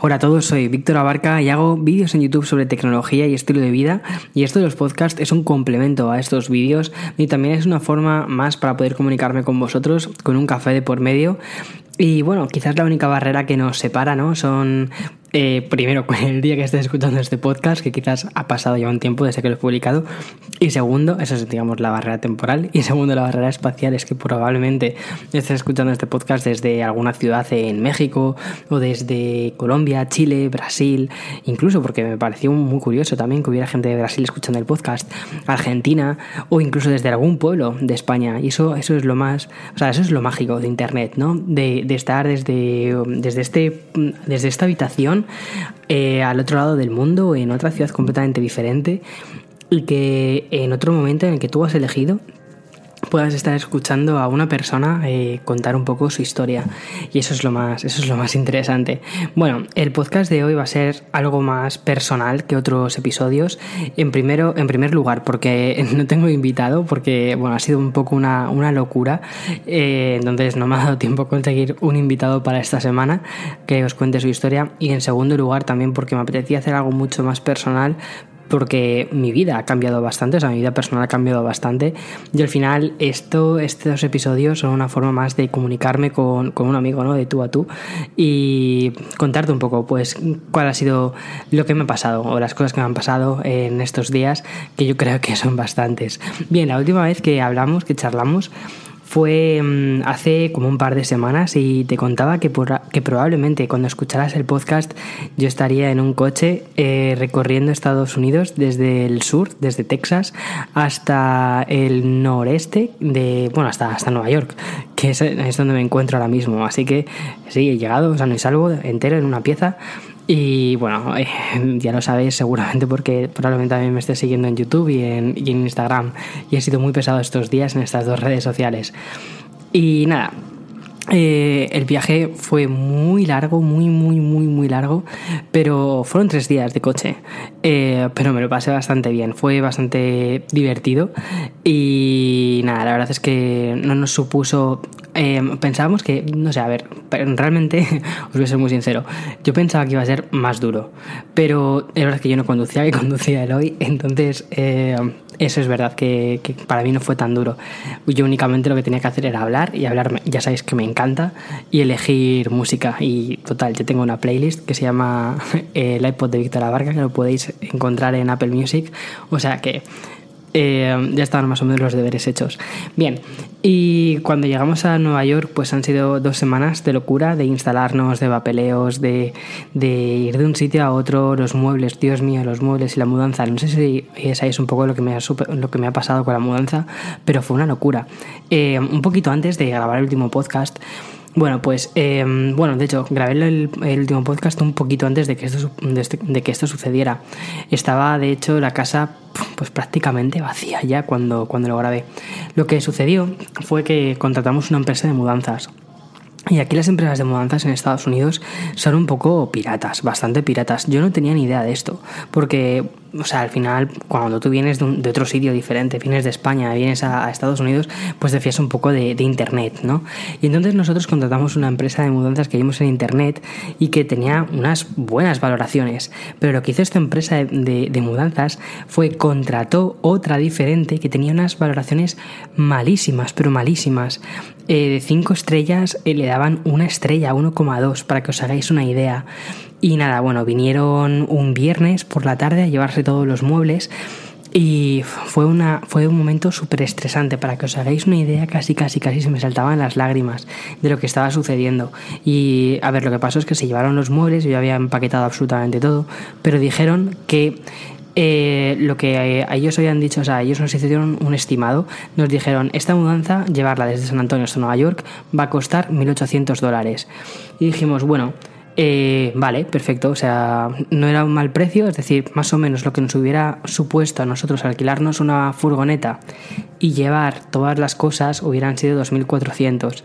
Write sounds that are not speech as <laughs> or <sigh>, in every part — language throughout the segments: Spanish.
Hola a todos, soy Víctor Abarca y hago vídeos en YouTube sobre tecnología y estilo de vida y esto de los podcasts es un complemento a estos vídeos y también es una forma más para poder comunicarme con vosotros con un café de por medio y bueno, quizás la única barrera que nos separa, ¿no? Son eh, primero, <laughs> el día que estés escuchando este podcast, que quizás ha pasado ya un tiempo desde que lo he publicado. Y segundo, eso es, digamos, la barrera temporal. <laughs> Y segundo, la barrera espacial es que probablemente estés escuchando este podcast desde alguna ciudad en México o desde Colombia, Chile, Brasil, incluso porque me pareció muy curioso también que hubiera gente de Brasil escuchando el podcast, Argentina o incluso desde algún pueblo de España. Y eso, eso es lo más, o sea, eso es lo mágico de Internet, ¿no? De, de estar desde, desde, este, desde esta habitación eh, al otro lado del mundo, en otra ciudad completamente diferente, y que en otro momento en el que tú has elegido puedas estar escuchando a una persona eh, contar un poco su historia. Y eso es lo más eso es lo más interesante. Bueno el podcast de hoy va a ser algo más personal que otros episodios. En primero en primer lugar porque <laughs> no tengo invitado porque bueno ha sido un poco una, locura. Eh, entonces no me ha dado tiempo conseguir un invitado para esta semana que os cuente su historia. Y en segundo lugar también porque me apetecía hacer algo mucho más personal porque mi vida ha cambiado bastante, o sea, mi vida personal ha cambiado bastante y al final esto, estos episodios son una forma más de comunicarme con, un amigo, ¿no? De tú a tú y contarte un poco, pues, cuál ha sido lo que me ha pasado o las cosas que me han pasado en estos días, que yo creo que son bastantes. Bien, la última vez que hablamos, que charlamos, fue mm, hace como un par de semanas y te contaba que, que probablemente cuando escucharas el podcast yo estaría en un coche eh, recorriendo Estados Unidos desde el sur, desde Texas, hasta el noreste, de, bueno, hasta, hasta Nueva York, que es, es donde me encuentro ahora mismo. Así que sí, he llegado, sano y salvo, entero en una pieza. Y bueno, eh, ya lo sabéis seguramente porque probablemente también me esté siguiendo en YouTube y en, y en Instagram. Y he sido muy pesado estos días en estas dos redes sociales. Y nada, eh, el viaje fue muy largo, muy, muy, muy, muy largo, pero fueron tres días de coche. Eh, pero me lo pasé bastante bien, fue bastante divertido y nada, la verdad es que no nos supuso Em, pensábamos que, no sé, a ver, realmente, <laughs> os voy a ser muy sincero, yo pensaba que iba a ser más duro, pero es verdad que yo no conducía, que <laughs> conducía el hoy, entonces eh, eso es verdad que, para mí no fue tan duro. Yo únicamente lo que tenía que hacer era hablar y hablar, ya sabéis que me encanta, y elegir música. Y total, yo tengo una playlist que se llama <laughs> El iPod de Víctor Abarca, que lo podéis encontrar en Apple Music, o sea que eh, ya estaban más o menos los deberes hechos. Bien, y cuando llegamos a Nueva York, pues han sido dos semanas de locura, de instalarnos, de papeleos, de, ir de un sitio a otro, los muebles, Dios mío, los muebles y la mudanza. No sé si sabéis un poco lo que me ha, lo que me ha pasado con la mudanza, pero fue una locura. Eh, un poquito antes de grabar el último podcast, bueno, pues, em, bueno, de hecho, grabé el, último podcast un poquito antes de que, esto, de, que esto sucediera. Estaba, de hecho, la casa pues prácticamente vacía ya cuando, cuando lo grabé. Lo que sucedió fue que contratamos una empresa de mudanzas. Y aquí las empresas de mudanzas en Estados Unidos son un poco piratas, bastante piratas. Yo no tenía ni idea de esto, porque o sea, al final, cuando tú vienes de, otro sitio diferente, vienes de España, vienes a, Estados Unidos, pues te fías un poco de, Internet, ¿no? Y entonces nosotros contratamos una empresa de mudanzas que vimos en Internet y que tenía unas buenas valoraciones. Pero lo que hizo esta empresa de, mudanzas fue contrató otra diferente que tenía unas valoraciones malísimas, pero malísimas. Eh, de 5 estrellas eh, le daban una estrella, 1,2, para que os hagáis una idea. Y nada, bueno, vinieron un viernes por la tarde a llevarse todos los muebles y fue, una, fue un momento súper estresante. Para que os hagáis una idea, casi, casi, casi se me saltaban las lágrimas de lo que estaba sucediendo. Y a ver, lo que pasó es que se llevaron los muebles, yo había empaquetado absolutamente todo, pero dijeron que eh, lo que a ellos habían dicho, o sea, ellos nos hicieron un estimado, nos dijeron, esta mudanza, llevarla desde San Antonio hasta Nueva York, va a costar 1.800 dólares. Y dijimos, bueno, eh, vale, perfecto. O sea, no era un mal precio, es decir, más o menos lo que nos hubiera supuesto a nosotros alquilarnos una furgoneta y llevar todas las cosas hubieran sido 2.400.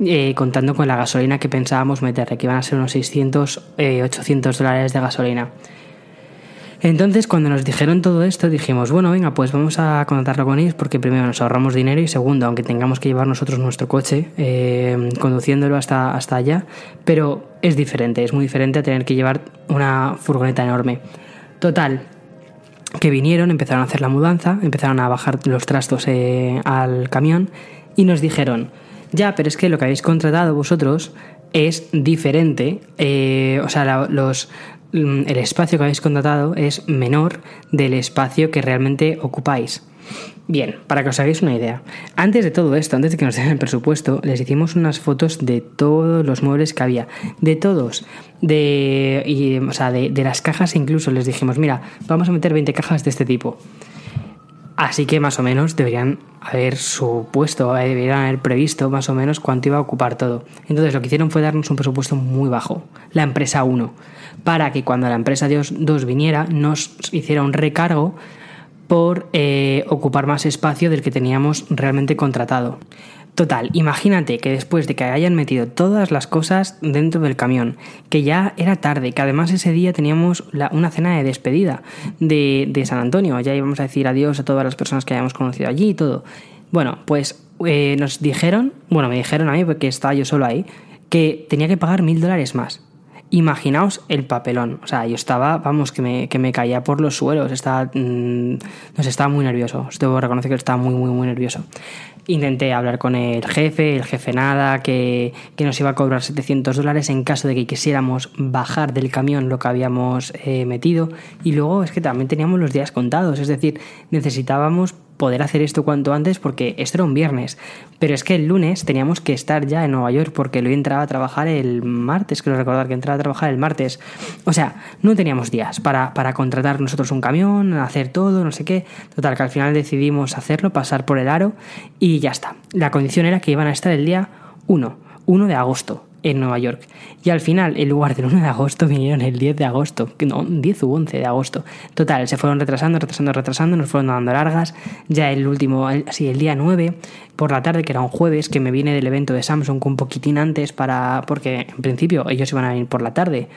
Eh, contando con la gasolina que pensábamos meterle, que iban a ser unos 600, 800 eh, dólares de gasolina. Entonces, cuando nos dijeron todo esto, dijimos, bueno, venga, pues vamos a contratarlo con ellos porque primero nos ahorramos dinero y segundo, aunque tengamos que llevar nosotros nuestro coche eh, conduciéndolo hasta, hasta allá, pero es diferente, es muy diferente a tener que llevar una furgoneta enorme. Total, que vinieron, empezaron a hacer la mudanza, empezaron a bajar los trastos eh, al camión y nos dijeron, ya, pero es que lo que habéis contratado vosotros es diferente, eh, o sea, los, el espacio que habéis contratado es menor del espacio que realmente ocupáis. Bien, para que os hagáis una idea, antes de todo esto, antes de que nos den el presupuesto, les hicimos unas fotos de todos los muebles que había, de todos, de, o sea, de las cajas incluso les dijimos, mira, vamos a meter 20 cajas de este tipo. Así que más o menos deberían haber supuesto, eh, deberían haber previsto más o menos cuánto iba a ocupar todo. Entonces lo que hicieron fue darnos un presupuesto muy bajo, la empresa 1, para que cuando la empresa 2 viniera nos hiciera un recargo por eh, ocupar más espacio del que teníamos realmente contratado. Total, imagínate que después de que hayan metido todas las cosas dentro del camión, que ya era tarde, que además ese día teníamos una cena de despedida de, San Antonio, ya íbamos a decir adiós a todas las personas que hayamos conocido allí y todo. Bueno, pues eh, nos dijeron, bueno, me dijeron a mí, porque estaba yo solo ahí, que tenía que pagar mil dólares más. Imaginaos el papelón. O sea, yo estaba, vamos, que me, que me caía por los suelos. Estaba, mm, no sé, estaba muy nervioso. Os debo reconocer que estaba muy, muy, muy nervioso. Intenté hablar con el jefe, el jefe nada, que, nos iba a cobrar 700 dólares en caso de que quisiéramos bajar del camión lo que habíamos eh, metido. Y luego es que también teníamos los días contados, es decir, necesitábamos poder hacer esto cuanto antes porque esto era un viernes. Pero es que el lunes teníamos que estar ya en Nueva York porque lo entraba a trabajar el martes, creo recordar que entraba a trabajar el martes. O sea, no teníamos días para, para contratar nosotros un camión, hacer todo, no sé qué. Total, que al final decidimos hacerlo, pasar por el aro y ya está. La condición era que iban a estar el día 1, 1 de agosto en Nueva York. Y al final, en lugar del 1 de agosto, <laughs> vinieron el 10 de agosto. No, 10 u 11 de agosto. Total, se fueron retrasando, retrasando, retrasando, nos fueron dando largas. Ya el último, así el día 9, por la tarde, que era un jueves, que me viene del evento de Samsung un poquitín antes para. porque en principio ellos iban a venir por la tarde.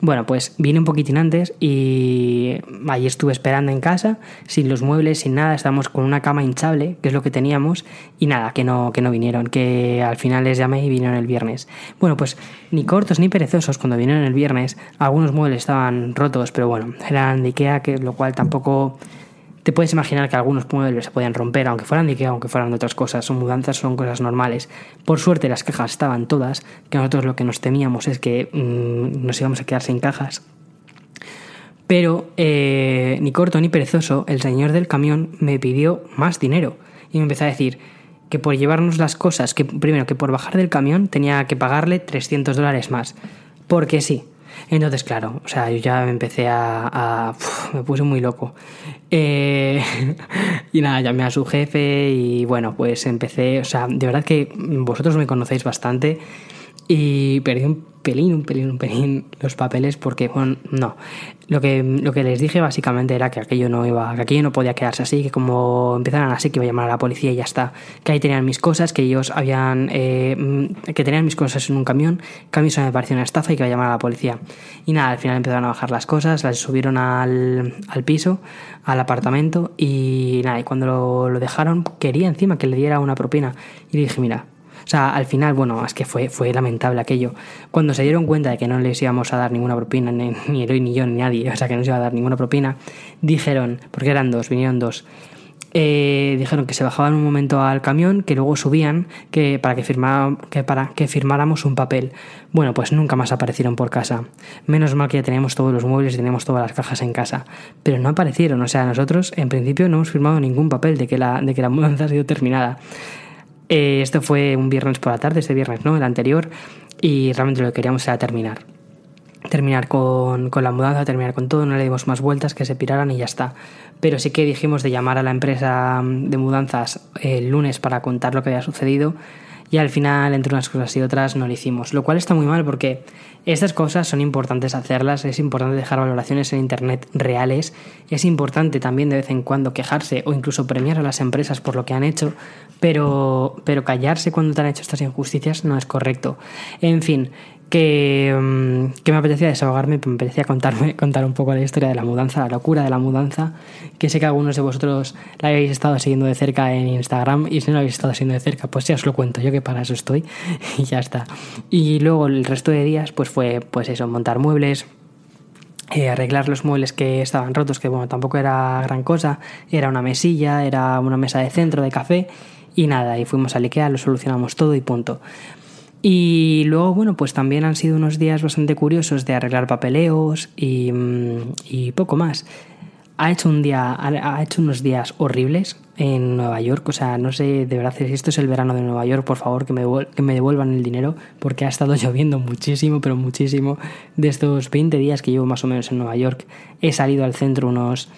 Bueno, pues vine un poquitín antes y ahí estuve esperando en casa, sin los muebles, sin nada, estábamos con una cama hinchable, que es lo que teníamos, y nada, que no, que no vinieron, que al final les llamé y vinieron el viernes. Bueno, pues ni cortos ni perezosos cuando vinieron el viernes, algunos muebles estaban rotos, pero bueno, eran de Ikea, que, lo cual tampoco te puedes imaginar que algunos muebles se podían romper, aunque fueran de Ikea, aunque fueran de otras cosas. Son mudanzas, son cosas normales. Por suerte las cajas estaban todas, que nosotros lo que nos temíamos es que mm, nos íbamos a quedar sin cajas. Pero eh, ni corto ni perezoso, el señor del camión me pidió más dinero y me empezó a decir que por llevarnos las cosas, que primero que por bajar del camión tenía que pagarle 300 dólares más. Porque sí. Entonces, claro, o sea, yo ya me empecé a... me puse muy loco. Eh, <laughs> y nada, llamé a su jefe y bueno, pues empecé, o sea, de verdad que vosotros me conocéis bastante y perdí un pelín, un pelín, un pelín los papeles porque, bueno, no. Lo que, lo que les dije básicamente era que aquello no iba, que aquello no podía quedarse así, que como empezaran así, que iba a llamar a la policía y ya está. Que ahí tenían mis cosas, que ellos habían, eh, mm, que tenían mis cosas en un camión, que a mí eso me pareció una estafa y que iba a llamar a la policía. Y nada, al final empezaron a bajar las cosas, las subieron al, al piso, al apartamento y nada, y cuando lo, lo dejaron quería encima que le diera una propina. Y le dije, mira, o sea, al final, bueno, es que fue, fue lamentable aquello. Cuando se dieron cuenta de que no les íbamos a dar ninguna propina, ni, <laughs> ni Eloy ni yo, ni nadie, o sea, que no se iba a dar ninguna propina, dijeron, porque eran dos, vinieron dos, eh, dijeron que se bajaban un momento al camión, que luego subían que para que, que para que firmáramos un papel. Bueno, pues nunca más aparecieron por casa. Menos mal que ya teníamos todos los muebles y teníamos todas las cajas en casa. Pero no aparecieron, o sea, nosotros en principio no hemos firmado ningún papel de que la, de que la mudanza ha sido terminada. Eh, esto fue un viernes por la tarde, este viernes, ¿no? El anterior. Y realmente lo que queríamos era terminar. Terminar con, con la mudanza, terminar con todo, no le dimos más vueltas, que se piraran y ya está. Pero sí que dijimos de llamar a la empresa de mudanzas el lunes para contar lo que había sucedido y al final, entre unas cosas y otras, no lo hicimos. Lo cual está muy mal porque estas cosas son importantes hacerlas, es importante dejar valoraciones en Internet reales, es importante también de vez en cuando quejarse o incluso premiar a las empresas por lo que han hecho, pero, pero callarse cuando te han hecho estas injusticias no es correcto. En fin, que, mm, que, me apetecía desahogarme, me apetecía contarme, <laughs> contar un poco la historia de la mudanza, la locura de la mudanza, que sé que algunos de vosotros la habéis estado siguiendo de cerca en Instagram y si no la habéis estado siguiendo de cerca, pues ya os lo cuento yo que para eso estoy <laughs> y ya está. Y luego el resto de días pues fue pues eso, montar muebles, eh, arreglar los muebles que estaban rotos, que bueno, tampoco era gran cosa, era una mesilla, era una mesa de centro de café y nada, y fuimos al Ikea, lo solucionamos todo y punto. Y luego, bueno, pues también han sido unos días bastante curiosos de arreglar papeleos y, mm, y poco más. Ha hecho, un día, ha hecho unos días horribles en Nueva York. O sea, no sé de verdad si esto es el verano de Nueva York, por favor, que me, que me devuelvan el dinero, porque ha estado <laughs> lloviendo muchísimo, pero muchísimo. De estos 20 días que llevo más o menos en Nueva York, he salido al centro unos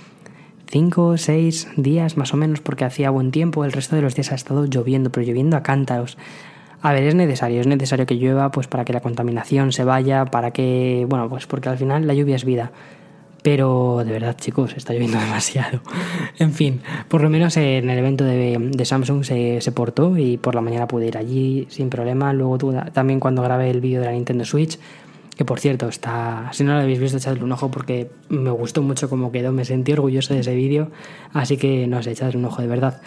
5 o 6 días más o menos, porque hacía buen tiempo. El resto de los días ha estado lloviendo, pero lloviendo a cántaros. A ver, es necesario, es necesario que llueva pues para que la contaminación se vaya, para que, bueno, pues porque al final la lluvia es vida. Pero de verdad, chicos, está lloviendo <laughs> demasiado. en fin, por lo menos en el evento de, Samsung se, se, portó y por la mañana pude ir allí sin problema. Luego también cuando grabé el vídeo de la Nintendo Switch, que por cierto, está, si no lo habéis visto, echadle un ojo porque me gustó mucho cómo quedó, me sentí orgulloso de ese vídeo, así que no sé, echadle un ojo de verdad.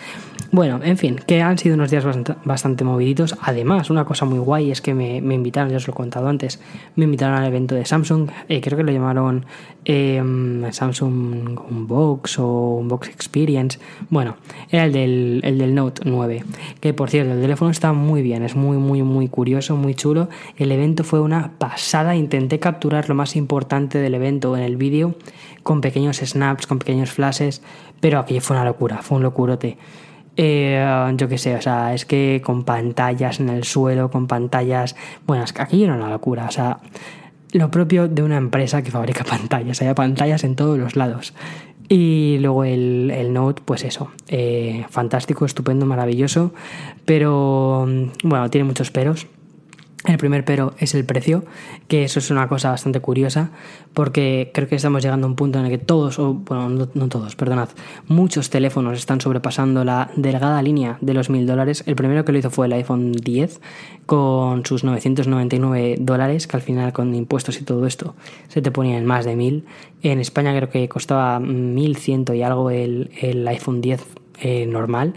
Bueno, en fin, que han sido unos días bastante, moviditos. Además, una cosa muy guay es que me, invitaron, ya os lo he contado antes, me invitaron al evento de Samsung, eh, creo que lo llamaron em, Samsung Unbox o Unbox Experience. Bueno, era el del, el del Note 9, que por cierto, el teléfono está muy bien, es muy, muy, muy curioso, muy chulo. El evento fue una pasada intenté capturar lo más importante del evento en el vídeo con pequeños snaps, con pequeños flashes, pero aquello fue una locura, fue un locurote. Eh, yo qué sé, o sea, es que con pantallas en el suelo, con pantallas. Bueno, es que aquello era una locura, o sea, lo propio de una empresa que fabrica <laughs> pantallas, hay pantallas en todos los lados. Y luego el, el Note, pues eso, eh, fantástico, estupendo, maravilloso, pero bueno, tiene muchos peros. El primer pero es el precio, que eso es una cosa bastante curiosa, porque creo que estamos llegando a un punto en el que todos, o bueno, no, todos, perdonad, muchos teléfonos están sobrepasando la delgada línea de los mil dólares. El primero que lo hizo fue el iPhone 10 con sus 999 dólares, que al final con impuestos y todo esto se te ponía en más de mil. En España creo que costaba 1100 y algo el, el iPhone 10 eh, normal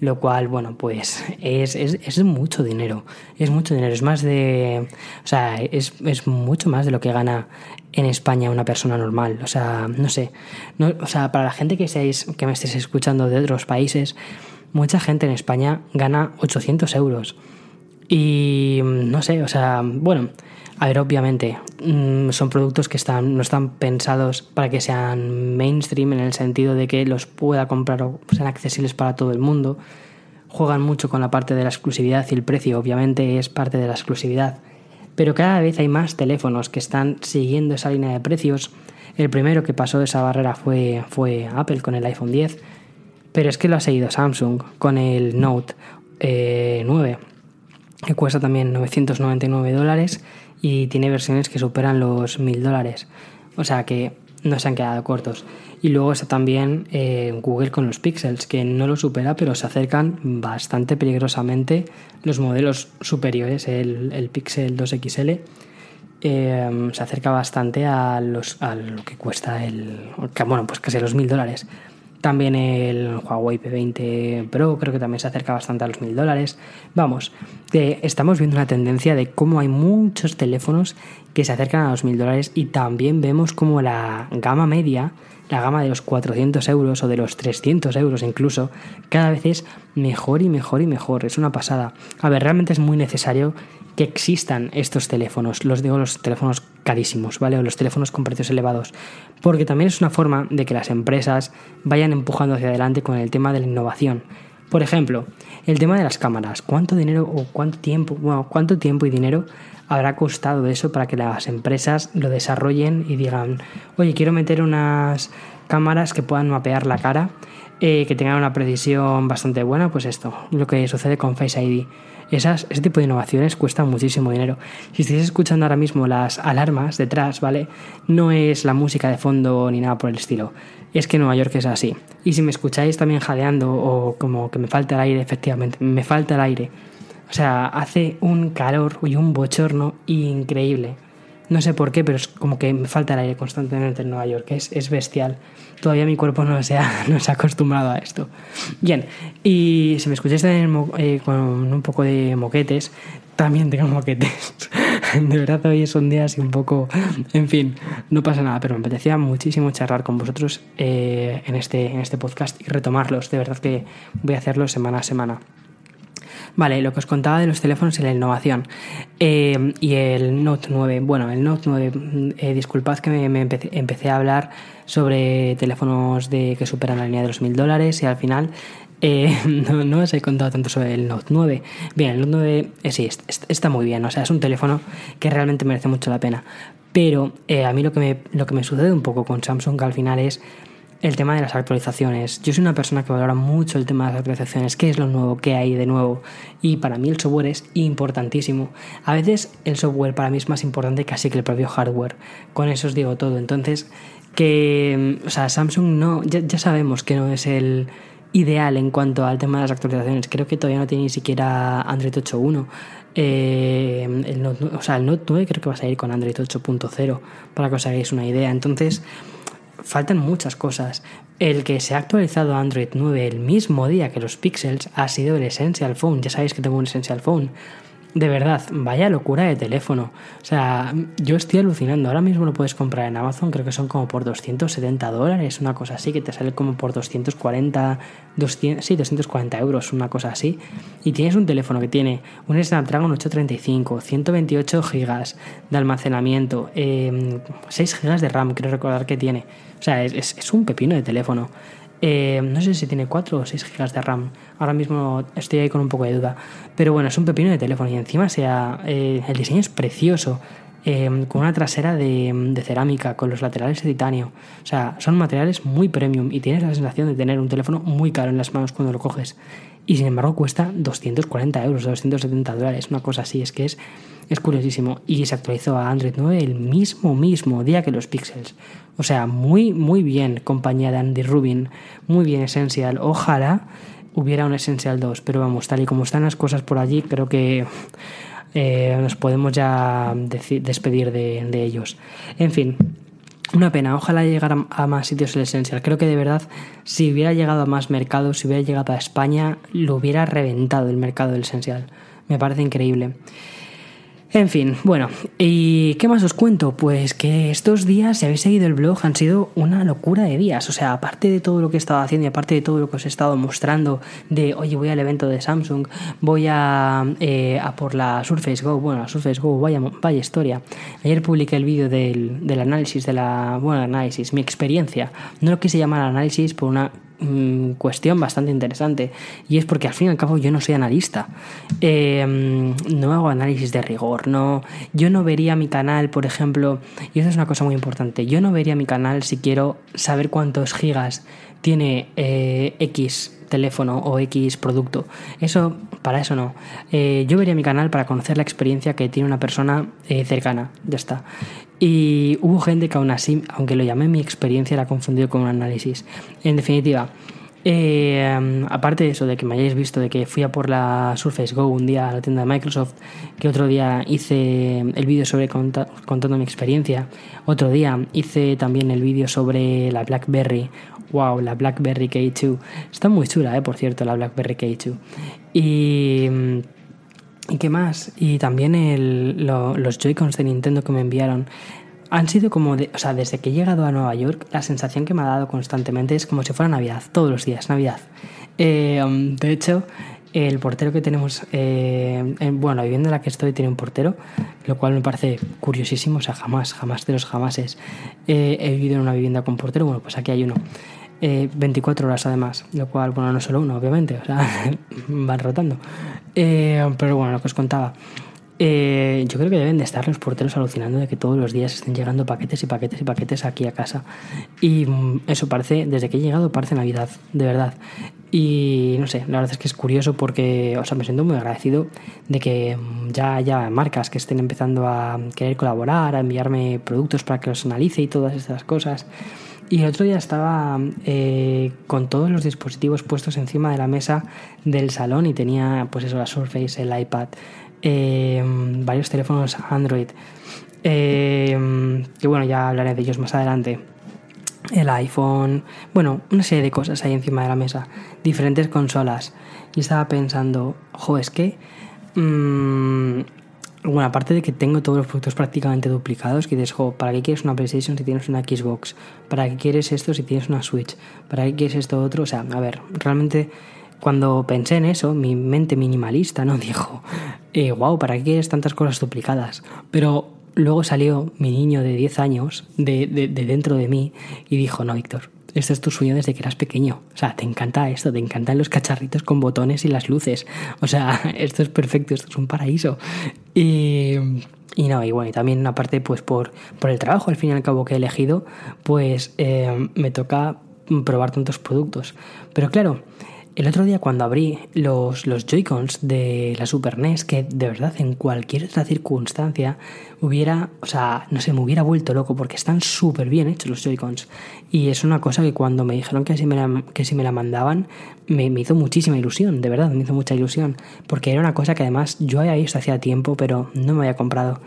lo cual, bueno, pues es, es, es, mucho dinero, es mucho dinero, es más de, o sea, es, es, mucho más de lo que gana en España una persona normal, o sea, no sé, no, o sea, para la gente que, seáis, que me estéis escuchando de otros países, mucha gente en España gana 800 euros y no sé, o sea, bueno, a ver, obviamente, mm, son productos que están, no están pensados para que sean mainstream en el sentido de que los pueda comprar o sean accesibles para todo el mundo. Juegan mucho con la parte de la exclusividad y el precio, obviamente, es parte de la exclusividad. Pero cada vez hay más teléfonos que están siguiendo esa línea de precios. El primero que pasó esa barrera fue, fue Apple con el iPhone 10. Pero es que lo ha seguido Samsung con el Note 9, eh, que cuesta también 999 dólares y tiene versiones que superan los 1000 dólares. O sea que no se han quedado cortos. Y luego está también eh, Google con los Pixels, que no lo supera, pero se acercan bastante peligrosamente los modelos superiores. El, el Pixel 2XL eh, se acerca bastante a, los, a lo que cuesta el. Bueno, pues casi los 1000 dólares. También el Huawei P20 Pro creo que también se acerca bastante a los mil dólares. Vamos, estamos viendo una tendencia de cómo hay muchos teléfonos que se acercan a los mil dólares y también vemos como la gama media, la gama de los 400 euros o de los 300 euros incluso, cada vez es mejor y mejor y mejor. Es una pasada. A ver, realmente es muy necesario que existan estos teléfonos, los digo los teléfonos carísimos, ¿vale? O los teléfonos con precios elevados, porque también es una forma de que las empresas vayan empujando hacia adelante con el tema de la innovación. Por ejemplo, el tema de las cámaras, ¿cuánto dinero o cuánto tiempo, bueno, cuánto tiempo y dinero habrá costado eso para que las empresas lo desarrollen y digan, oye, quiero meter unas cámaras que puedan mapear la cara, eh, que tengan una precisión bastante buena, pues esto, lo que sucede con Face ID. Esas, ese tipo de innovaciones cuestan muchísimo dinero. Si estáis escuchando ahora mismo las alarmas detrás, ¿vale? No es la música de fondo ni nada por el estilo. Es que Nueva York es así. Y si me escucháis también jadeando o como que me falta el aire, efectivamente, me falta el aire. O sea, hace un calor y un bochorno increíble. No sé por qué, pero es como que me falta el aire constantemente en Nueva York. Es, es bestial. Todavía mi cuerpo no se, ha, <laughs> no se ha acostumbrado a esto. Bien, y si me escucháis eh, con un poco de moquetes, también tengo moquetes. <laughs> de verdad hoy días y un poco... En fin, no pasa nada, pero me apetecía muchísimo charlar con vosotros eh, en, este, en este podcast y retomarlos. De verdad que voy a hacerlo semana a semana. Vale, lo que os contaba de los teléfonos y la innovación. Eh, y el Note 9. Bueno, el Note 9, eh, disculpad que me, empecé, a hablar sobre teléfonos de que superan la línea de los mil dólares y al final eh, <laughs> no, os he contado tanto sobre el Note 9. Bien, el Note 9 sí, está muy bien, o sea, es un teléfono que realmente merece mucho la pena. Pero a mí lo que, me, lo que me sucede un poco con Samsung al final es el tema de las actualizaciones. Yo soy una persona que valora mucho el tema de las actualizaciones, qué es lo nuevo, qué hay de nuevo. Y para mí el software es importantísimo. A veces el software para mí es más importante casi que el propio hardware. Con eso os digo todo. Entonces, que, o sea, Samsung no, ya, sabemos que no es el ideal en cuanto al tema de las actualizaciones. Creo que todavía no tiene ni siquiera Android 8.1. Eh, o sea, el Note 9 creo que va a salir con Android 8.0 para que os hagáis una idea. Entonces, faltan muchas cosas. El que se ha actualizado Android 9 el mismo día que los Pixels ha sido el Essential Phone. Ya sabéis que tengo un Essential Phone. De verdad, vaya locura de teléfono. O sea, yo estoy alucinando. Ahora mismo lo puedes comprar en Amazon, creo que son como por 270 dólares, una cosa así, que te sale como por 240, 200, sí, 240 euros, una cosa así. Y tienes un teléfono que tiene un Snapdragon 835, 128 gigas de almacenamiento, 6 em, gigas de RAM, creo recordar que tiene. O sea, es un pepino de teléfono. Eh, no sé si tiene 4 o 6 GB de RAM. Ahora mismo estoy ahí con un poco de duda. Pero bueno, es un pepino de teléfono y encima sea, eh, el diseño es precioso. Eh, con una trasera de, cerámica, con los laterales de titanio. O sea, son materiales muy premium y tienes la sensación de tener un teléfono muy caro en las manos cuando lo coges. Y sin embargo cuesta 240 euros, 270 dólares, una cosa así. Es que es, es curiosísimo. Y se actualizó a Android 9 el mismo, mismo día que los Pixels. O sea, muy, muy bien, compañía de Andy Rubin. Muy bien, Essential. Ojalá hubiera un Essential 2, pero vamos, tal y como están las cosas por allí, creo que eh, nos podemos ya despedir de, ellos. En fin, una pena, ojalá llegara a más sitios el Essential. Creo que de verdad, si hubiera llegado a más mercados, si hubiera llegado a España, lo hubiera reventado el mercado del Essential. Me parece increíble. En fin, bueno, ¿y qué más os cuento? Pues que estos días, si habéis seguido el blog, han sido una locura de días. O sea, aparte de todo lo que he estado haciendo y aparte de todo lo que os he estado mostrando, de oye, voy al evento de Samsung, voy a, eh, por la Surface Go, bueno, la Surface Go, vaya, historia. Ayer publiqué el vídeo del, del análisis, de la, bueno, análisis, mi experiencia. No lo quise llamar análisis por una Mm, cuestión bastante interesante y es porque al fin y al cabo yo no soy analista em, no hago análisis de rigor no yo no vería mi canal por ejemplo y eso es una cosa muy importante yo no vería mi canal si quiero saber cuántos gigas tiene eh, X teléfono o X producto. Eso, para eso no. Eh, yo vería mi canal para conocer la experiencia que tiene una persona eh, cercana. Ya está. Y hubo gente que aún así, aunque lo llamé mi experiencia, la confundió con un análisis. En definitiva, eh, aparte de eso, de que me hayáis visto, de que fui a por la Surface Go un día a la tienda de Microsoft, que otro día hice el vídeo sobre contando mi experiencia, otro día hice también el vídeo sobre la BlackBerry, wow, la BlackBerry K2, está muy chula, eh, por cierto, la BlackBerry K2. Y... ¿Y qué más? Y también los Joy-Cons de Nintendo que me enviaron han sido como, de, o sea, desde que he llegado a Nueva York, la sensación que me ha dado constantemente es como si fuera Navidad, todos los días, Navidad. Eh, um, de hecho, el portero que tenemos, eh, en, bueno, la vivienda en la que estoy tiene un portero, lo cual me parece curiosísimo, o sea, jamás, jamás de los jamases eh, he vivido en una vivienda con portero, bueno, pues aquí hay uno. 24 horas además, lo cual, bueno, no solo uno, obviamente, o sea, <laughs> van rotando. pero bueno, lo que os contaba. Eh, yo creo que deben de estar los porteros alucinando de que todos los días estén llegando paquetes y paquetes y paquetes aquí a casa. Y mm, eso parece, desde que he llegado, parece Navidad, de verdad. Y no sé, la verdad es que es curioso porque, o sea, me siento muy agradecido de que mm, ya haya marcas que estén empezando a querer colaborar, a enviarme productos para que los analice y todas estas cosas. Y el otro día estaba eh, con todos los dispositivos puestos encima de la mesa del salón y tenía, pues eso, la Surface, el iPad, eh, varios teléfonos Android. Eh, que bueno, ya hablaré de ellos más adelante. El iPhone, bueno, una serie de cosas ahí encima de la mesa, diferentes consolas. Y estaba pensando, jo, es que mmm, bueno, aparte de que tengo todos los productos prácticamente duplicados, que dices, ¿para qué quieres una PlayStation si tienes una Xbox? ¿Para qué quieres esto si tienes una Switch? ¿Para qué quieres esto otro? O sea, a ver, realmente cuando pensé en eso, mi mente minimalista, ¿no? <laughs> Dijo, eh, wow, ¿para qué quieres tantas cosas duplicadas? Pero luego salió mi niño de 10 años de, de dentro de mí y dijo, no, Víctor, este es tu sueño desde que eras pequeño. O sea, te encanta esto, te encantan los cacharritos con botones y las luces. O sea, <laughs> esto es perfecto, esto es un paraíso. Y, y no, y bueno, y también aparte, pues por, por el trabajo al fin y al cabo que he elegido, pues eh, me toca probar tantos productos. Pero claro, el otro día cuando abrí los, los Joy-Cons de la Super NES, que de verdad en cualquier otra circunstancia hubiera, o sea, no sé, me hubiera vuelto loco porque están súper bien hechos los Joy-Cons. Y es una cosa que cuando me dijeron que si me la, que si me la mandaban, me, me, hizo muchísima ilusión, de verdad, me hizo mucha ilusión. Porque era una cosa que además yo había visto hacía tiempo, pero no me había comprado.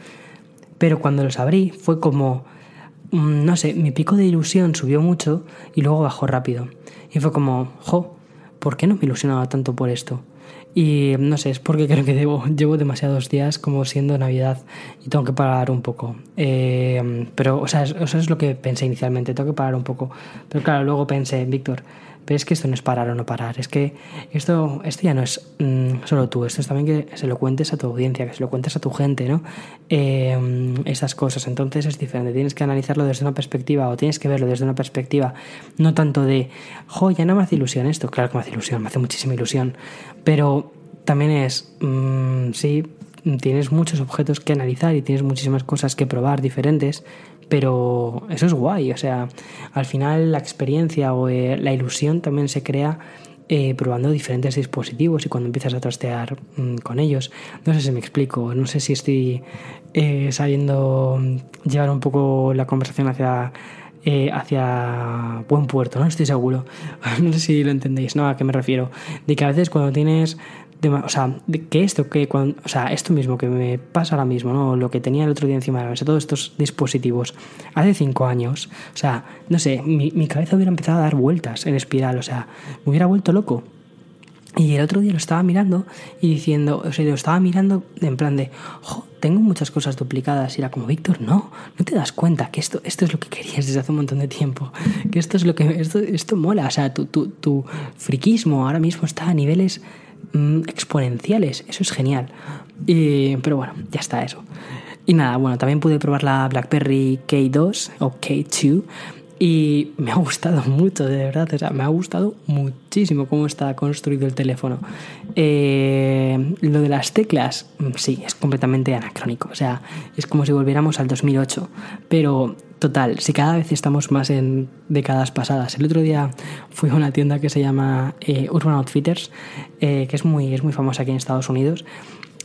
Pero cuando los abrí fue como, mm, no sé, mi pico de ilusión subió mucho y luego bajó rápido. Y fue como, jo, ¿por qué no me ilusionaba tanto por esto? Y no sé, es porque creo que debo, <laughs> llevo demasiados días como siendo Navidad y tengo que parar un poco. Eh, pero, o sea, eso es lo que pensé inicialmente, tengo que parar un poco. Pero claro, luego pensé, Víctor, pero es que esto no es parar o no parar, es que esto, esto ya no es mmm, solo tú, esto es también que se lo cuentes a tu audiencia, que se lo cuentes a tu gente, ¿no? Eh, estas cosas, entonces es diferente, tienes que analizarlo desde una perspectiva o tienes que verlo desde una perspectiva no tanto de, jo, ya no me hace ilusión esto, claro que me hace ilusión, me hace muchísima ilusión, pero también es, mmm, sí, tienes muchos objetos que analizar y tienes muchísimas cosas que probar diferentes, pero eso es guay, o sea, al final la experiencia o eh, la ilusión también se crea eh, probando diferentes dispositivos y cuando empiezas a trastear mmm, con ellos. No sé si me explico, no sé si estoy eh, sabiendo llevar un poco la conversación hacia, hacia buen puerto, no estoy seguro. <laughs> no sé si lo entendéis, ¿no? ¿A qué me refiero? De que a veces cuando tienes o sea, que esto, que cuando, o sea, esto mismo que me pasa ahora mismo, ¿no? Lo que tenía el otro día encima de la mesa, todos estos dispositivos, hace cinco años, o sea, no sé, mi, mi cabeza hubiera empezado a dar vueltas en espiral, o sea, me hubiera vuelto loco. Y el otro día lo estaba mirando y diciendo, o sea, lo estaba mirando en plan de, jo, tengo muchas cosas duplicadas. Y era como, Víctor, no, no te das cuenta que esto, esto es lo que querías desde hace un montón de tiempo. Que esto es lo que, esto, esto mola. O sea, tu, tu, tu friquismo ahora mismo está a niveles mmm, exponenciales. Eso es genial. Y, pero bueno, ya está eso. Y nada, bueno, también pude probar la BlackBerry K2 o K2 y me ha gustado <laughs> mucho, de verdad. O sea, me ha gustado muchísimo cómo está construido el teléfono. Eh, lo de las teclas, sí, es completamente anacrónico. O sea, es como si volviéramos al 2008. Pero, total, si cada vez estamos más en décadas pasadas. El otro día fui a una tienda que se llama eh, Urban Outfitters, eh, que es muy, es muy famosa aquí en Estados Unidos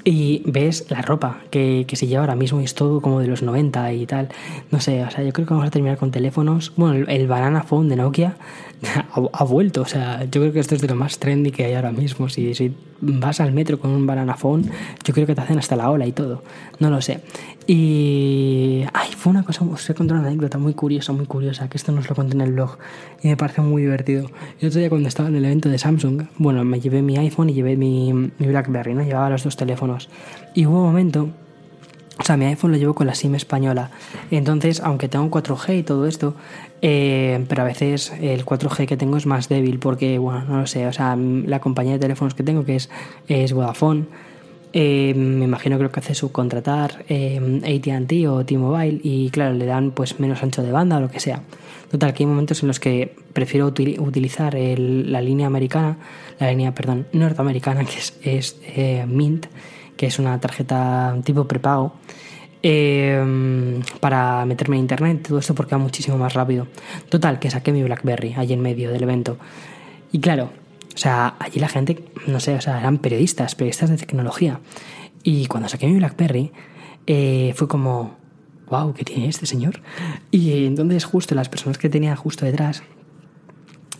y ves la ropa que, que, se lleva ahora mismo es todo como de los 90 y tal. No sé, o sea, yo creo que vamos a terminar con teléfonos. Bueno, el, el Banana Phone de Nokia <laughs> ha, ha, vuelto, o sea, yo creo que esto es de lo más trendy que hay ahora mismo. Si, si vas al metro con un Banana Phone, yo creo que te hacen hasta la ola y todo. No lo sé. Y. Ay, fue una cosa, os he contado una anécdota muy curiosa, muy curiosa, que esto nos lo conté en el blog y me parece muy divertido. El otro día, cuando estaba en el evento de Samsung, bueno, me llevé mi iPhone y llevé mi, mi Blackberry, ¿no? Llevaba los dos teléfonos. Y hubo un momento o sea, mi iPhone lo llevo con la SIM española. Entonces, aunque tengo 4G y todo esto, eh, pero a veces el 4G que tengo es más débil porque, bueno, no lo sé. O sea, la compañía de teléfonos que tengo, que es, es Vodafone, eh, me imagino creo que hace subcontratar eh, ATT o T-Mobile y, claro, le dan pues menos ancho de banda o lo que sea. Total, que hay momentos en los que prefiero util utilizar la línea americana, la línea, perdón, norteamericana, que es, es eh, Mint que es una tarjeta tipo prepago, eh, para meterme en internet, todo esto porque va muchísimo más rápido. Total, que saqué mi Blackberry allí en medio del evento. Y claro, o sea, allí la gente, no sé, o sea, eran periodistas, periodistas de tecnología. Y cuando saqué mi Blackberry, eh, fue como, wow, ¿qué tiene este señor? Y entonces justo las personas que tenía justo detrás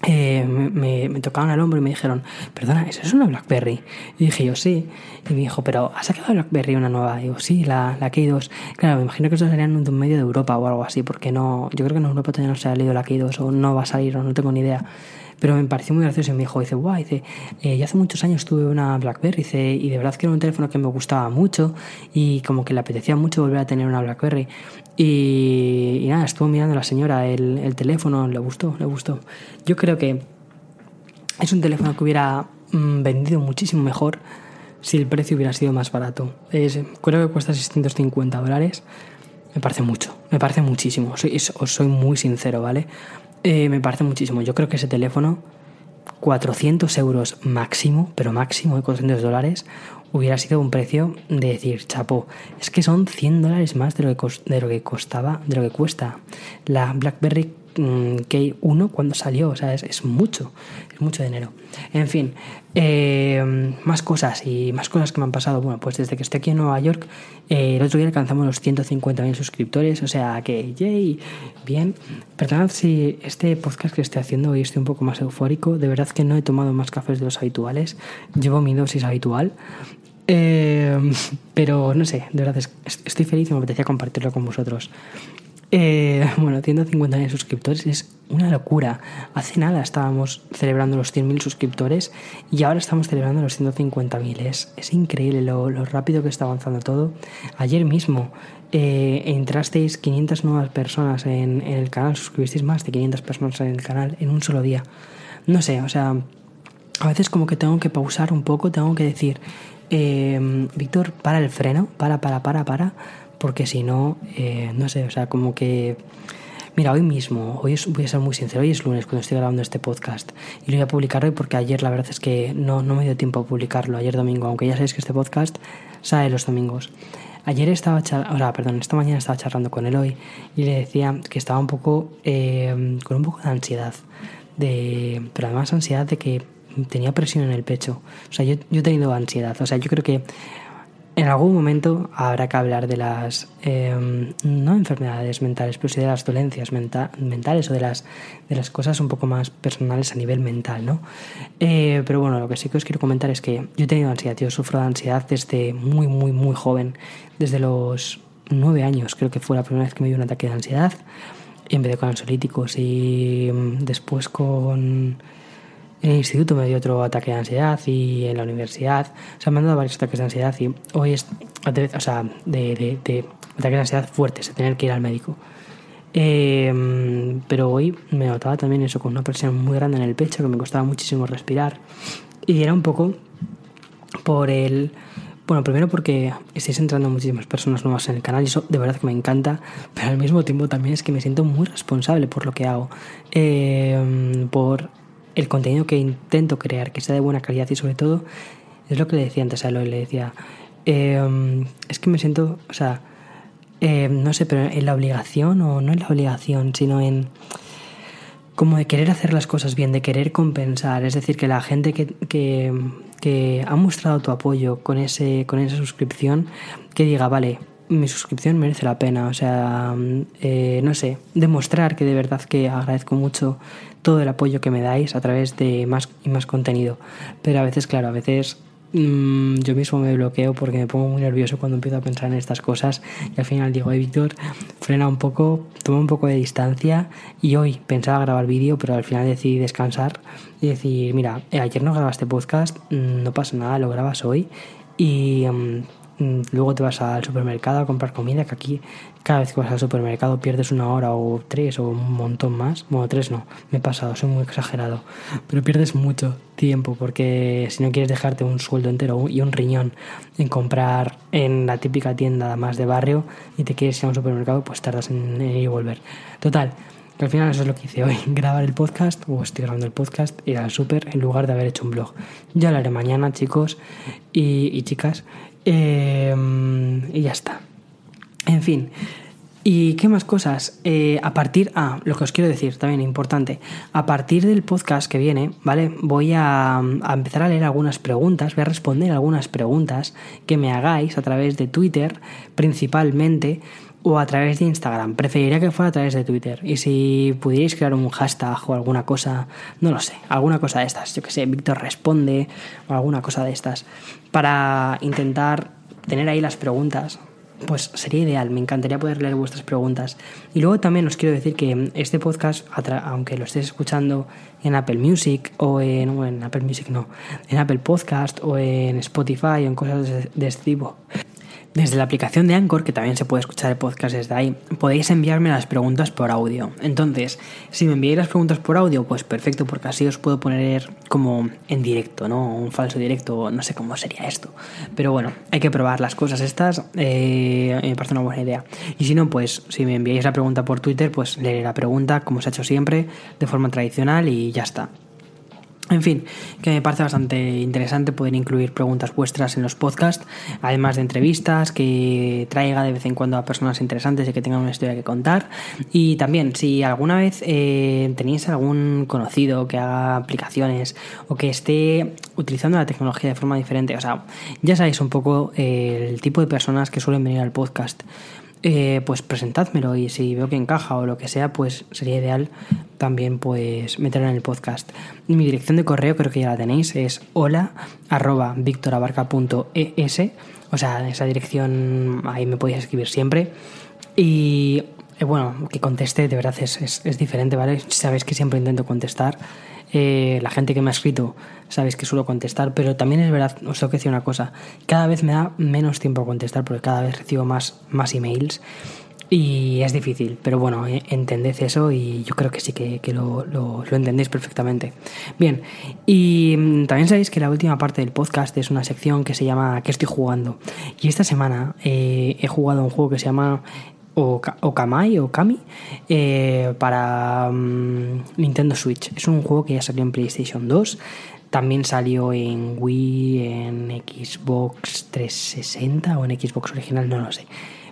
eh, me, me, al hombro y me dijeron, perdona, ¿eso es una BlackBerry? Y dije yo, sí. Y me dijo, pero ¿has sacado BlackBerry una nueva? Y digo, sí, la, la Key2. Claro, me imagino que eso serían de un medio de Europa o algo así, porque no, yo creo que en Europa todavía no se ha leído la Key2 o no va a salir o no tengo ni idea. Pero me pareció muy gracioso y me dijo, dice, guau, dice, eh, hace muchos años tuve una BlackBerry dice, y de verdad que era un teléfono que me gustaba mucho y como que le apetecía mucho volver a tener una BlackBerry. Y, nada, estuvo mirando la señora el, el, teléfono, le gustó, le gustó. Yo creo que es un teléfono que hubiera mm, vendido muchísimo mejor si el precio hubiera sido más barato. Es, creo que cuesta 650 dólares. Me parece mucho, me parece muchísimo. Soy, os soy muy sincero, ¿vale? Eh, me parece muchísimo. Yo creo que ese teléfono, 400 euros máximo, pero máximo de 400 dólares, hubiera sido un precio de decir, chapo, es que son 100 dólares más de lo que, de lo que costaba, de lo que cuesta la BlackBerry K1 cuando salió, o sea, es, mucho, es mucho dinero. En fin, eh, más cosas y más cosas que me han pasado. Bueno, pues desde que estoy aquí en Nueva York, eh, el otro día alcanzamos los 150.000 suscriptores, o sea que, yay, bien. Perdonad si este podcast que estoy haciendo hoy estoy un poco más eufórico, de verdad que no he tomado más cafés de los habituales, llevo mi dosis habitual. Eh, <laughs> pero no sé, de verdad estoy feliz y me apetecía compartirlo con vosotros. Eh, <laughs> bueno, 150.000 suscriptores es una locura. Hace nada estábamos celebrando los 100.000 suscriptores y ahora estamos celebrando los 150.000. Es, es increíble lo, rápido que está avanzando todo. Ayer mismo eh, entrasteis 500 nuevas personas en, el canal, suscribisteis más de 500 personas en el canal en un solo día. No sé, o sea, a veces como que tengo que pausar un poco, tengo que decir, eh, Víctor, para el freno, para, para, para, para porque si no, eh, no sé, o sea, como que... Mira, hoy mismo, hoy voy a ser muy sincero, hoy es lunes cuando estoy grabando este podcast y lo voy a publicar hoy porque ayer la verdad es que no, no me dio tiempo a publicarlo, ayer domingo, aunque ya sabéis que este podcast sale los domingos. Ayer estaba, ahora, perdón, esta mañana estaba charlando con él hoy y le decía que estaba un poco, eh, con un poco de ansiedad, de, pero además ansiedad de que tenía presión en el pecho. O sea, yo, yo he tenido ansiedad, o sea, yo creo que en algún momento habrá que hablar de las, em, no enfermedades mentales, pero sí de las dolencias mentales o de las, de las cosas un poco más personales a nivel mental, ¿no? Eh, pero bueno, lo que sí que os quiero comentar es que yo he tenido ansiedad, yo sufro de ansiedad desde muy, muy, muy joven, desde los nueve años, creo que fue la primera vez que me dio un ataque de ansiedad, empecé con ansiolíticos y mm, después con en el instituto me dio otro ataque de ansiedad y en la universidad. O sea, me han dado varios ataques de ansiedad y hoy es. O sea, de, de, de ataques de ansiedad fuertes, de tener que ir al médico. Eh, pero hoy me notaba también eso, con una presión muy grande en el pecho, que me costaba muchísimo respirar. Y era un poco por el. Bueno, primero porque estáis entrando muchísimas personas nuevas en el canal y eso de verdad que me encanta, pero al mismo tiempo también es que me siento muy responsable por lo que hago. Eh, por el contenido que intento crear, que sea de buena calidad y sobre todo, es lo que le decía antes a Eloy, le decía, em, es que me siento, o sea, em, no sé, pero en la obligación o no en la obligación, sino en como de querer hacer las cosas bien, de querer compensar, es decir, que la gente que, que, ha mostrado tu apoyo con, ese, con esa suscripción, que diga, vale, mi suscripción merece la pena. O sea, eh, no sé, demostrar que de verdad que agradezco mucho todo el apoyo que me dais a través de más y más contenido. Pero a veces, claro, a veces mm, yo mismo me bloqueo porque me pongo muy nervioso cuando empiezo a pensar en estas cosas y al final digo, hey Víctor, frena un poco, toma un poco de distancia y hoy pensaba grabar vídeo, pero al final decidí descansar y decir, mira, eh, ayer no grabaste podcast, mm, no pasa nada, lo grabas hoy y... Mm, luego te vas al supermercado a comprar comida, que aquí cada vez que vas al supermercado pierdes una hora o tres o un montón más. Bueno, tres no, me he pasado, soy muy exagerado. Pero pierdes mucho tiempo porque si no quieres dejarte un sueldo entero y un riñón en comprar en la típica tienda más de barrio y te quieres ir a un supermercado, pues tardas en, ir y volver. Total, que al final eso es lo que hice hoy, <laughs> grabar el podcast, o estoy grabando el podcast, ir al super en lugar de haber hecho un blog. Ya lo haré mañana, chicos y chicas. Em, y ya está. En fin. ¿Y qué más cosas? Eh, a partir, ah, lo que os quiero decir también importante, a partir del podcast que viene, ¿vale? Voy a, a, empezar a leer algunas preguntas, voy a responder algunas preguntas que me hagáis a través de Twitter, principalmente, o a través de Instagram. Preferiría que fuera a través de Twitter. Y si pudierais crear un hashtag o alguna cosa, no lo sé, alguna cosa de estas, yo que sé, Víctor responde o alguna cosa de estas, para intentar tener ahí las preguntas pues sería ideal, me encantaría poder leer vuestras preguntas. Y luego también os quiero decir que este podcast, aunque lo estés escuchando en Apple Music o en, en Apple Music no, en Apple Podcast o en Spotify o en cosas de este tipo, desde la aplicación de Anchor, que también se puede escuchar el podcast desde ahí, podéis enviarme las preguntas por audio. Entonces, si me enviáis las preguntas por audio, pues perfecto, porque así os puedo poner como en directo, ¿no? Un falso directo, no sé cómo sería esto. Pero bueno, hay que probar las cosas estas, eh, me parece una buena idea. Y si no, pues si me enviáis la pregunta por Twitter, pues leeré la pregunta, como se ha hecho siempre, de forma tradicional y ya está. En fin, que me parece bastante interesante poder incluir preguntas vuestras en los podcasts, además de entrevistas, que traiga de vez en cuando a personas interesantes y que tengan una historia que contar. Y también, si alguna vez eh, tenéis algún conocido que haga aplicaciones o que esté utilizando la tecnología de forma diferente, o sea, ya sabéis un poco eh, el tipo de personas que suelen venir al podcast. Eh, pues presentádmelo y si veo que encaja o lo que sea, pues sería ideal también pues meterlo en el podcast. Mi dirección de correo creo que ya la tenéis, es hola arroba victorabarca.es, o sea, esa dirección ahí me podéis escribir siempre. Y eh, bueno, que conteste de verdad es, es, es diferente, ¿vale? Sabéis que siempre intento contestar. Eh, la gente que me ha escrito sabéis que suelo contestar, pero también es verdad, os tengo que decir una cosa, cada vez me da menos tiempo a contestar porque cada vez recibo más, más emails y es difícil, pero bueno, eh, entended eso y yo creo que sí que, lo, lo, entendéis perfectamente. Bien, y mm, también sabéis que la última parte del podcast es una sección que se llama ¿Qué estoy jugando? Y esta semana eh, he jugado un juego que se llama o, Kamai o Kami eh, para mm, Nintendo Switch. Es un juego que ya salió en PlayStation 2. También salió en Wii, en Xbox 360 o en Xbox original, no lo sé.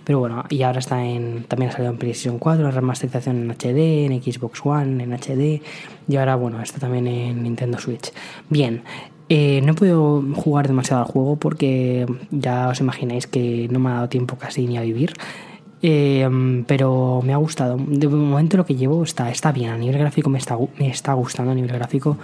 Pero bueno, y ahora está en. También ha salido en PlayStation 4, remasterización en HD, en Xbox One, en HD. Y ahora, bueno, está también en Nintendo Switch. Bien, eh, no he podido jugar demasiado al juego porque ya os imagináis que no me ha dado tiempo casi ni a vivir. Eh, pero me ha gustado. De momento lo que llevo está, está bien. A nivel gráfico me está, me está gustando a nivel gráfico.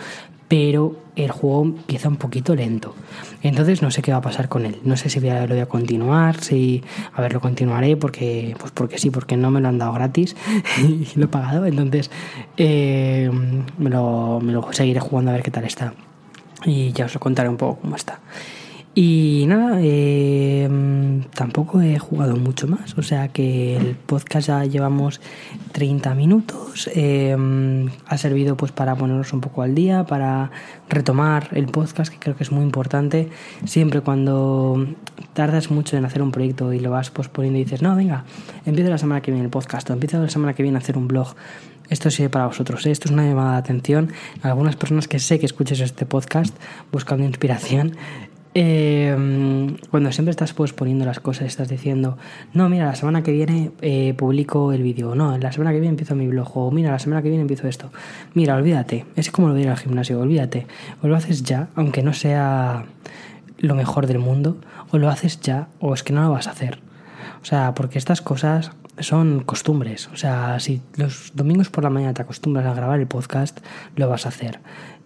Pero el juego empieza un poquito lento. Entonces no sé qué va a pasar con él. No sé si voy a, lo voy a continuar. Si, a ver, lo continuaré porque, pues porque sí, porque no me lo han dado gratis <laughs> y lo he pagado. Entonces eh, me, lo, me lo seguiré jugando a ver qué tal está. Y ya os lo contaré un poco cómo está. Y nada, eh, tampoco he jugado mucho más, o sea que el podcast ya llevamos 30 minutos, eh, ha servido pues para ponernos un poco al día, para retomar el podcast, que creo que es muy importante, siempre cuando tardas mucho en hacer un proyecto y lo vas posponiendo y dices, no, venga, empiezo la semana que viene el podcast, o empiezo la semana que viene a hacer un blog, esto sirve para vosotros. ¿eh? Esto es una llamada de atención algunas personas que sé que escuches este podcast buscando inspiración eh, cuando siempre estás pues poniendo las cosas, estás diciendo, no, mira, la semana que viene eh, publico el vídeo, no, la semana que viene empiezo mi blog, o mira, la semana que viene empiezo esto. Mira, olvídate, es como lo de ir al gimnasio, olvídate, o lo haces ya, aunque no sea lo mejor del mundo, o lo haces ya, o es que no lo vas a hacer. O sea, porque estas cosas son costumbres. O sea, si los domingos por la mañana te acostumbras a grabar el podcast, lo vas a hacer.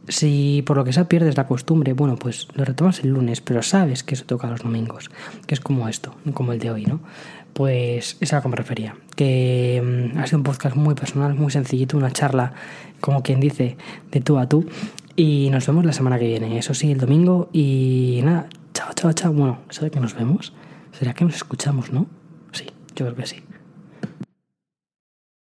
Si por lo que sea pierdes la costumbre, bueno, pues lo retomas el lunes, pero sabes que eso toca los domingos, que es como esto, como el de hoy, ¿no? Pues es a lo que me refería, que mm, ha sido un podcast muy personal, muy sencillito, una charla, como quien dice, de tú a tú, y nos vemos la semana que viene, eso sí, el domingo, y nada, chao, chao, chao, bueno, de que nos vemos, ¿será que nos escuchamos, no? Sí, yo creo que sí.